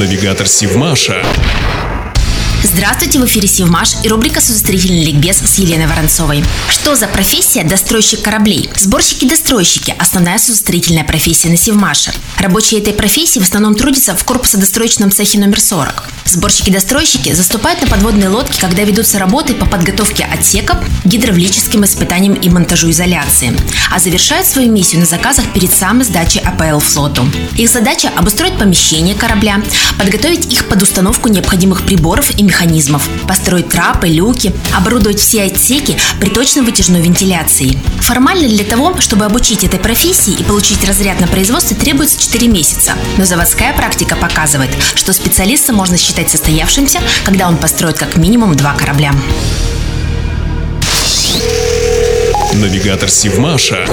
Навигатор Сивмаша. Здравствуйте, в эфире Севмаш и рубрика «Судостроительный ликбез» с Еленой Воронцовой. Что за профессия достройщик кораблей? Сборщики-достройщики – основная судостроительная профессия на Севмаше. Рабочие этой профессии в основном трудятся в корпусодостроечном цехе номер 40. Сборщики-достройщики заступают на подводные лодки, когда ведутся работы по подготовке отсеков, гидравлическим испытаниям и монтажу изоляции, а завершают свою миссию на заказах перед самой сдачей АПЛ флоту. Их задача – обустроить помещение корабля, подготовить их под установку необходимых приборов и механизмов, построить трапы, люки, оборудовать все отсеки приточной вытяжной вентиляцией. Формально для того, чтобы обучить этой профессии и получить разряд на производстве, требуется 4 месяца. Но заводская практика показывает, что специалиста можно считать состоявшимся, когда он построит как минимум два корабля. Навигатор Сивмаша.